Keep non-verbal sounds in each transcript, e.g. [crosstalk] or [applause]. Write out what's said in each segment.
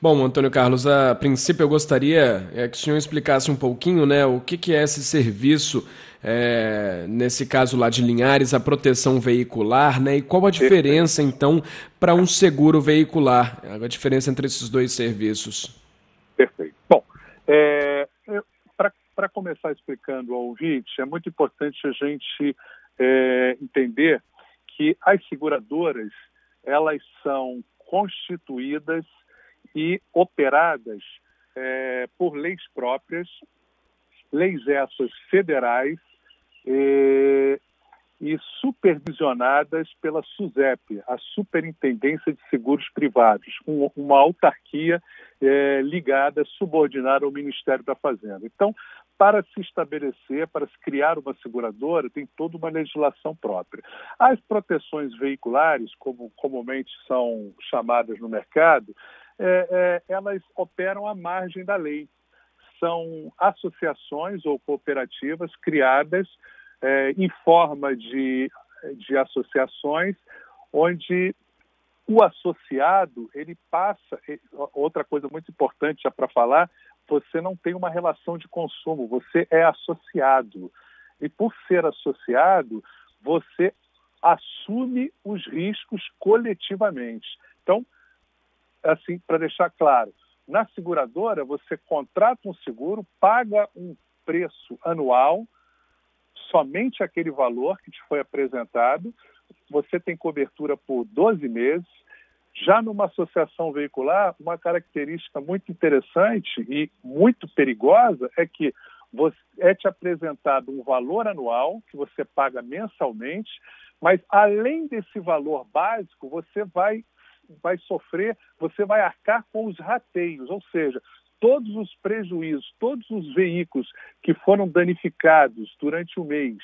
Bom, Antônio Carlos, a princípio eu gostaria é, que o senhor explicasse um pouquinho né, o que, que é esse serviço, é, nesse caso lá de Linhares, a proteção veicular, né, e qual a diferença, então, para um seguro veicular, a diferença entre esses dois serviços. Perfeito. Bom, é, para começar explicando ao ouvinte, é muito importante a gente é, entender que as seguradoras, elas são constituídas e operadas é, por leis próprias, leis essas federais é, e supervisionadas pela SUSEP, a Superintendência de Seguros Privados, um, uma autarquia é, ligada, subordinada ao Ministério da Fazenda. Então, para se estabelecer, para se criar uma seguradora, tem toda uma legislação própria. As proteções veiculares, como comumente são chamadas no mercado, é, é, elas operam à margem da lei. São associações ou cooperativas criadas é, em forma de, de associações onde o associado ele passa outra coisa muito importante já para falar você não tem uma relação de consumo você é associado e por ser associado você assume os riscos coletivamente então assim, para deixar claro, na seguradora você contrata um seguro, paga um preço anual, somente aquele valor que te foi apresentado, você tem cobertura por 12 meses. Já numa associação veicular, uma característica muito interessante e muito perigosa é que é te apresentado um valor anual que você paga mensalmente, mas além desse valor básico, você vai vai sofrer, você vai arcar com os rateios, ou seja, todos os prejuízos, todos os veículos que foram danificados durante o mês,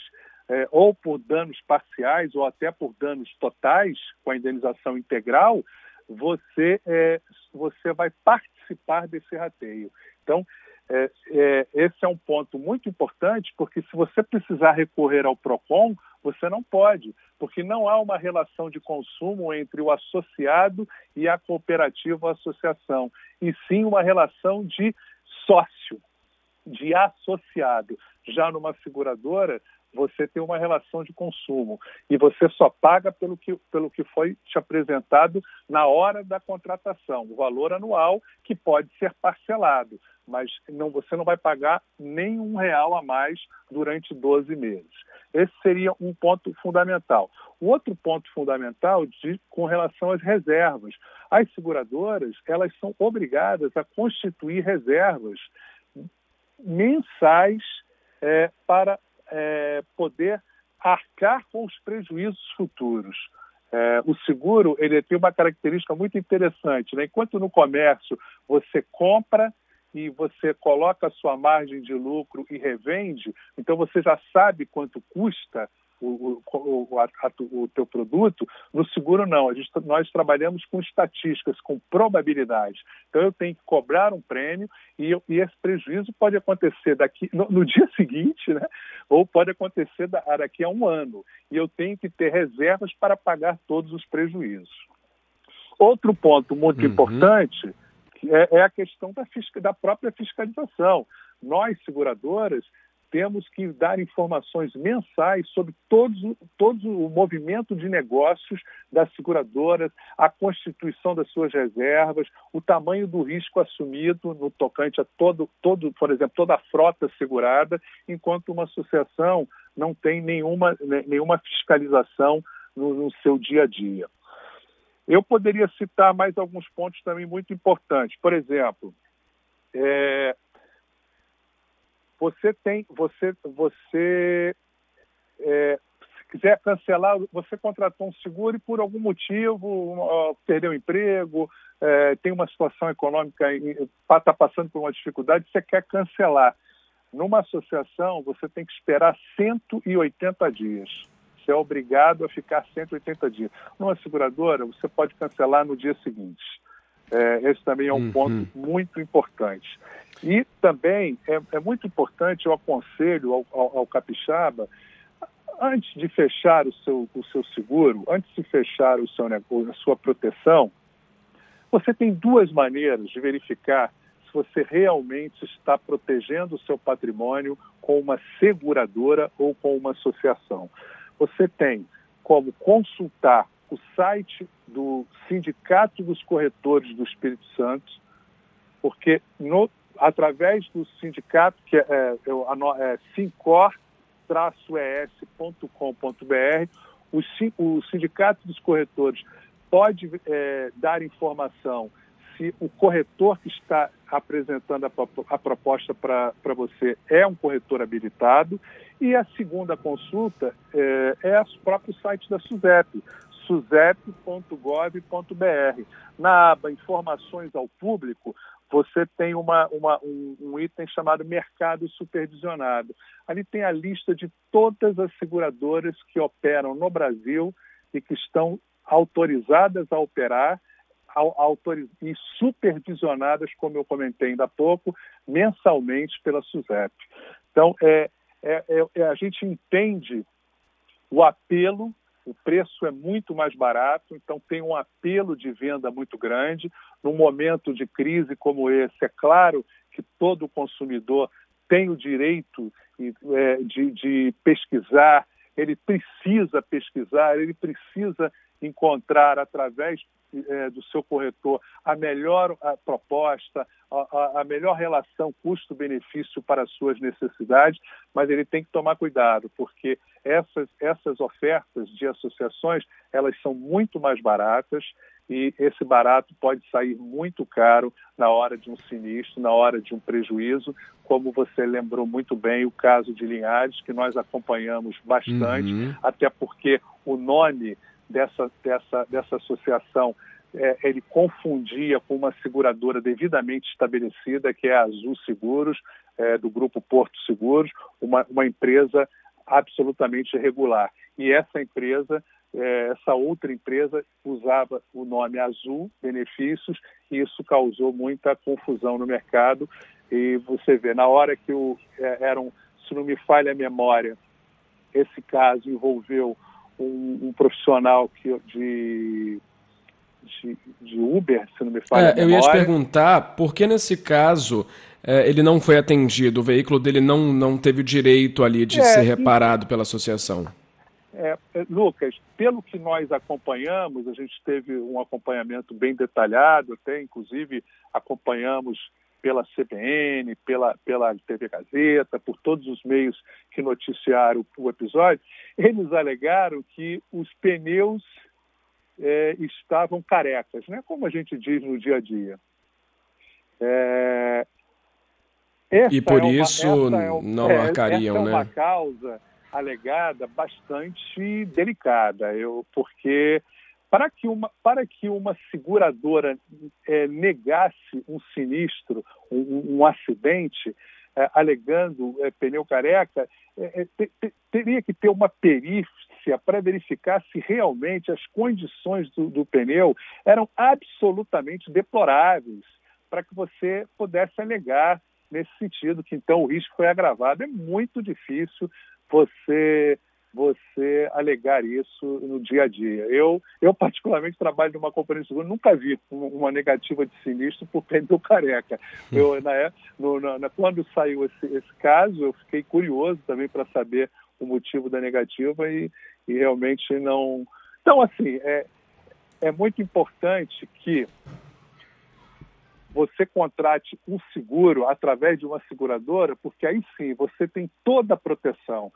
é, ou por danos parciais ou até por danos totais, com a indenização integral, você, é, você vai participar desse rateio. Então, é, é, esse é um ponto muito importante, porque se você precisar recorrer ao PROCON, você não pode, porque não há uma relação de consumo entre o associado e a cooperativa ou associação, e sim uma relação de sócio, de associado. Já numa seguradora, você tem uma relação de consumo e você só paga pelo que, pelo que foi te apresentado na hora da contratação, o valor anual que pode ser parcelado, mas não, você não vai pagar nem um real a mais durante 12 meses. Esse seria um ponto fundamental. O outro ponto fundamental de, com relação às reservas. As seguradoras elas são obrigadas a constituir reservas mensais é, para é, poder arcar com os prejuízos futuros. É, o seguro ele tem uma característica muito interessante. Né? Enquanto no comércio você compra e você coloca a sua margem de lucro e revende, então você já sabe quanto custa o, o, a, o teu produto, no seguro não. Gente, nós trabalhamos com estatísticas, com probabilidade. Então eu tenho que cobrar um prêmio e, eu, e esse prejuízo pode acontecer daqui no, no, dia [laughs] seguinte, né? ou pode acontecer daqui a um ano. E eu tenho que ter reservas para pagar todos os prejuízos. Outro ponto muito uhum. importante é, é, a questão da, da própria fiscalização. Nós, seguradoras, temos que dar informações mensais sobre todos, todo o movimento de negócios das seguradoras, a constituição das suas reservas, o tamanho do risco assumido no tocante a todo, todo por exemplo, toda a frota segurada, enquanto uma associação não tem nenhuma, né, nenhuma fiscalização no, no seu dia a dia. Eu poderia citar mais alguns pontos também muito importantes. Por exemplo, é, você tem, você, você é, se quiser cancelar, você contratou um seguro e por algum motivo perdeu o emprego, é, tem uma situação econômica, está passando por uma dificuldade, você quer cancelar. Numa associação, você tem que esperar 180 dias. Você é obrigado a ficar 180 dias. Numa seguradora, você pode cancelar no dia seguinte. É, esse também é um uhum. ponto muito importante. E também é, é muito importante, eu aconselho ao, ao, ao, capixaba, antes de fechar o seu, o seu seguro, antes de fechar o seu, a sua proteção, Você tem duas maneiras de verificar se você realmente está protegendo o seu patrimônio com uma seguradora ou com uma associação. Você tem como consultar o site do Sindicato dos Corretores do Espírito Santo, porque no, através do sindicato, que é, é, é sincor-es.com.br, o, o Sindicato dos Corretores pode é, dar informação se o corretor que está apresentando a, a proposta para você é um corretor habilitado. E a segunda consulta é, é o próprio site da SUSEP, suzep.gov.br. Na aba Informações ao Público, você tem uma, uma, um, um, item chamado Mercado Supervisionado. Ali tem a lista de todas as seguradoras que operam no Brasil e que estão autorizadas a operar. E supervisionadas, como eu comentei ainda há pouco, mensalmente pela SUSEP. Então, é, é, é, a gente entende o apelo, o preço é muito mais barato, então tem um apelo de venda muito grande. Num momento de crise como esse, é claro que todo consumidor tem o direito é, de, de pesquisar, ele precisa pesquisar, ele precisa encontrar através é, do seu corretor a melhor a proposta, a, a melhor relação custo-benefício para as suas necessidades, mas ele tem que tomar cuidado, porque essas, essas ofertas de associações elas são muito mais baratas e esse barato pode sair muito caro na hora de um sinistro, na hora de um prejuízo, como você lembrou muito bem o caso de Linhares, que nós acompanhamos bastante, uhum. até porque o nome dessa, dessa, dessa associação é, ele confundia com uma seguradora devidamente estabelecida, que é a Azul Seguros, é, do grupo Porto Seguros, uma, uma empresa absolutamente regular. E essa empresa, é, essa outra empresa, usava o nome Azul Benefícios, e isso causou muita confusão no mercado. E você vê, na hora que o, é, eram, se não me falha a memória, esse caso envolveu um, um profissional que, de, de, de, Uber, se não me falha é, Eu ia te perguntar, por que nesse caso é, ele não foi atendido, o veículo dele não, não teve o direito ali de é, ser reparado e... pela associação? É, é, Lucas, pelo que nós acompanhamos, a gente teve um acompanhamento bem detalhado, até inclusive acompanhamos pela CBN, pela, pela TV Gazeta, por todos os meios que noticiaram o, episódio, eles alegaram que os pneus é, estavam carecas, né? como a gente diz no dia a dia. É, e por é uma, isso é não é, marcariam, essa né? é uma causa alegada bastante delicada, eu, porque para que uma, para que uma seguradora é, negasse um sinistro, um, um acidente, é, alegando é, pneu careca, é, é, te, te, teria que ter uma perícia para verificar se realmente as condições do, do pneu eram absolutamente deploráveis, para que você pudesse alegar nesse sentido, que então o risco foi agravado. É muito difícil você você alegar isso no dia a dia. Eu, eu particularmente, trabalho numa companhia de seguro, nunca vi uma negativa de sinistro por pneu careca. Eu, na, é, no, na, quando saiu esse, esse caso, eu fiquei curioso também para saber o motivo da negativa e, e realmente não... Então, assim, é, é muito importante que você contrate um seguro através de uma seguradora, porque aí sim você tem toda a proteção.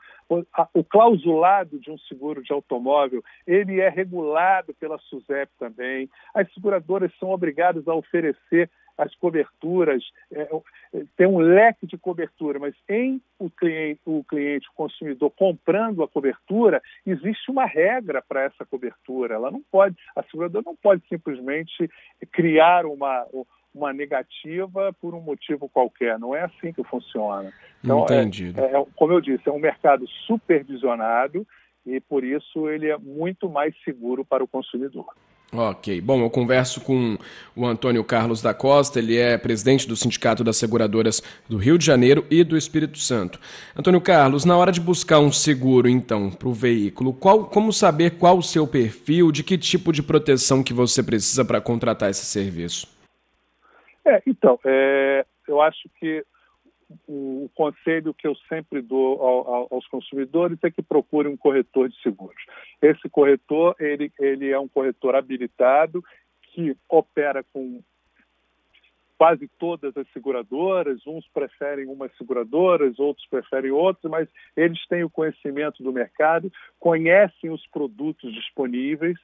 O clausulado de um seguro de automóvel, ele é regulado pela SUSEP também. As seguradoras são obrigadas a oferecer as coberturas, é, é, tem um leque de cobertura, mas em o cliente, o cliente, o consumidor comprando a cobertura, existe uma regra para essa cobertura. Ela não pode, a seguradora não pode simplesmente criar uma uma negativa por um motivo qualquer. Não é assim que funciona. Então, é, Entendido. É, é, como eu disse, é um mercado supervisionado e, por isso, ele é muito mais seguro para o consumidor. Ok. Bom, eu converso com o Antônio Carlos da Costa, ele é presidente do Sindicato das Seguradoras do Rio de Janeiro e do Espírito Santo. Antônio Carlos, na hora de buscar um seguro, então, para o veículo, qual, como saber qual o seu perfil, de que tipo de proteção que você precisa para contratar esse serviço? É, então, é, eu acho que o conselho que eu sempre dou ao, aos consumidores é que procure um corretor de seguros. Esse corretor, ele, ele é um corretor habilitado que opera com quase todas as seguradoras, uns preferem umas seguradoras, outros preferem outras, mas eles têm o conhecimento do mercado, conhecem os produtos disponíveis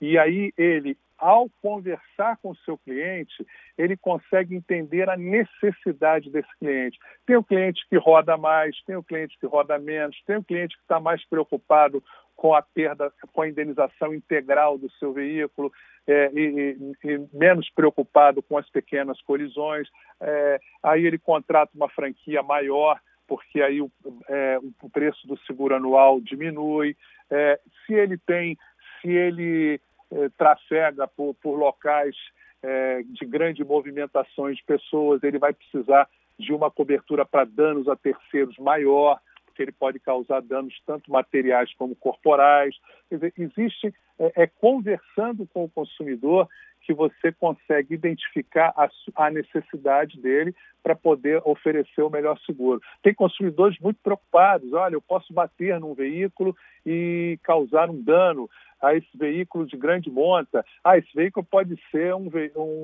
e aí ele ao conversar com o seu cliente, ele consegue entender a necessidade desse cliente. Tem o cliente que roda mais, tem o cliente que roda menos, tem o cliente que está mais preocupado com a perda, com a indenização integral do seu veículo é, e, e, menos preocupado com as pequenas colisões. É, aí ele contrata uma franquia maior porque aí o, é, o preço do seguro anual diminui. É, se ele tem, se ele eh, trafega por, por locais eh, de grande movimentação de pessoas, ele vai precisar de uma cobertura para danos a terceiros maior, porque ele pode causar danos tanto materiais como corporais. Quer dizer, existe, é, é conversando com o consumidor que você consegue identificar a, a necessidade dele para poder oferecer o melhor seguro. Tem consumidores muito preocupados, olha, eu posso bater num veículo e causar um dano a esse veículo de grande monta. Ah, esse veículo pode ser um,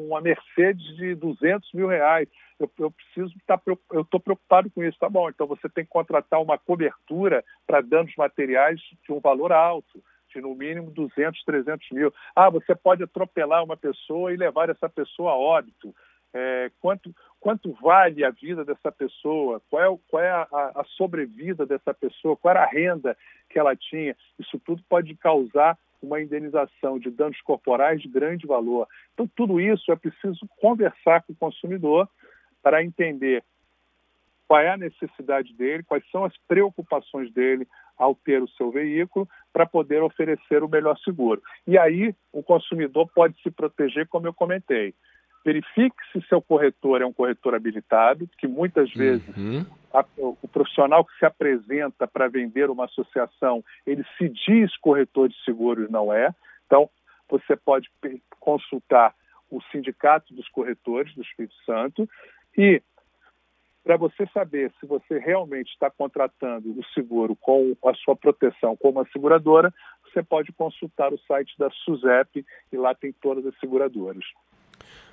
uma Mercedes de 200 mil reais. Eu, eu preciso estar, tá eu estou preocupado com isso. Tá bom, então você tem que contratar uma cobertura para danos materiais de um valor alto no mínimo 200, 300 mil. Ah, você pode atropelar uma pessoa e levar essa pessoa a óbito. É, quanto, quanto vale a vida dessa pessoa, qual é, qual é a, a, sobrevida dessa pessoa, qual era a renda que ela tinha. Isso tudo pode causar uma indenização de danos corporais de grande valor. Então, tudo isso é preciso conversar com o consumidor para entender qual é a necessidade dele, quais são as preocupações dele ao ter o seu veículo, para poder oferecer o melhor seguro. E aí o consumidor pode se proteger, como eu comentei. Verifique se seu corretor é um corretor habilitado, que muitas vezes uhum. a, o profissional que se apresenta para vender uma associação, ele se diz corretor de seguros, não é. Então, você pode consultar o Sindicato dos Corretores do Espírito Santo e para você saber se você realmente está contratando o seguro com a sua proteção como uma seguradora, você pode consultar o site da SUSEP e lá tem todas as seguradoras.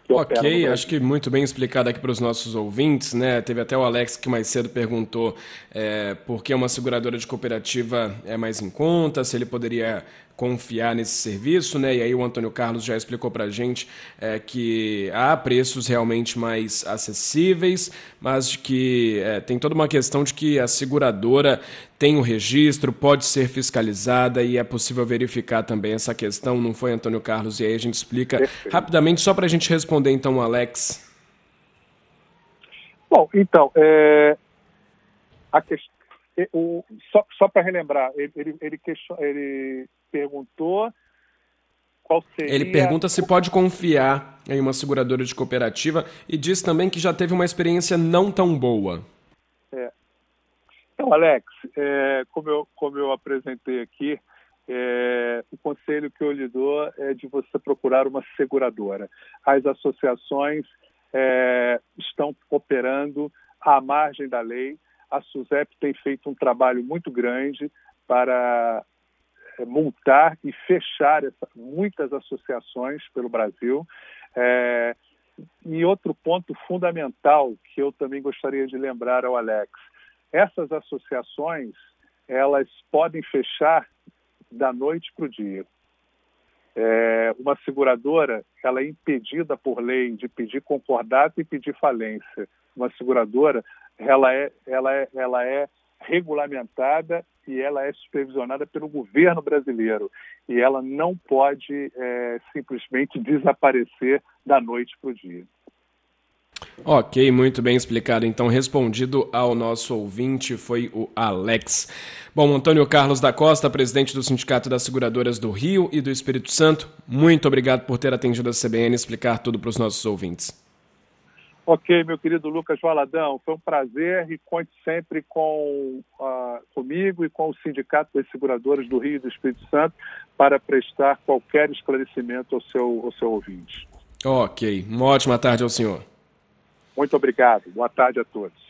Ok, acho que muito bem explicado aqui para os nossos ouvintes, né? Teve até o Alex que mais cedo perguntou é, por que uma seguradora de cooperativa é mais em conta, se ele poderia confiar nesse serviço, né? E aí o Antônio Carlos já explicou para a gente é, que há preços realmente mais acessíveis, mas que é, tem toda uma questão de que a seguradora tem o registro, pode ser fiscalizada e é possível verificar também essa questão, não foi, Antônio Carlos? E aí a gente explica Perfeito. rapidamente, só para a gente responder então, Alex. Bom, então, é, a questão o, só, só para relembrar, ele, ele, ele perguntou qual seria. Ele pergunta se pode confiar em uma seguradora de cooperativa e diz também que já teve uma experiência não tão boa. É. Então, Alex, é, como, eu, como eu apresentei aqui, é, o conselho que eu lhe dou é de você procurar uma seguradora. As associações é, estão operando à margem da lei, a SUSEP tem feito um trabalho muito grande para multar e fechar essa, muitas associações pelo Brasil. É, e outro ponto fundamental que eu também gostaria de lembrar ao Alex, essas associações elas podem fechar da noite para o dia. É, uma seguradora ela é impedida por lei de pedir concordata e pedir falência. Uma seguradora ela é, ela é, ela é regulamentada e ela é supervisionada pelo governo brasileiro e ela não pode é, simplesmente desaparecer da noite para o dia. Ok, muito bem explicado. Então, respondido ao nosso ouvinte foi o Alex. Bom, Antônio Carlos da Costa, presidente do Sindicato das Seguradoras do Rio e do Espírito Santo, muito obrigado por ter atendido a CBN e explicar tudo para os nossos ouvintes. Ok, meu querido Lucas Valadão, foi um prazer e conte sempre com, uh, comigo e com o Sindicato das Seguradoras do Rio e do Espírito Santo para prestar qualquer esclarecimento ao seu, ao seu ouvinte. Ok, uma ótima tarde ao senhor. Muito obrigado, boa tarde a todos.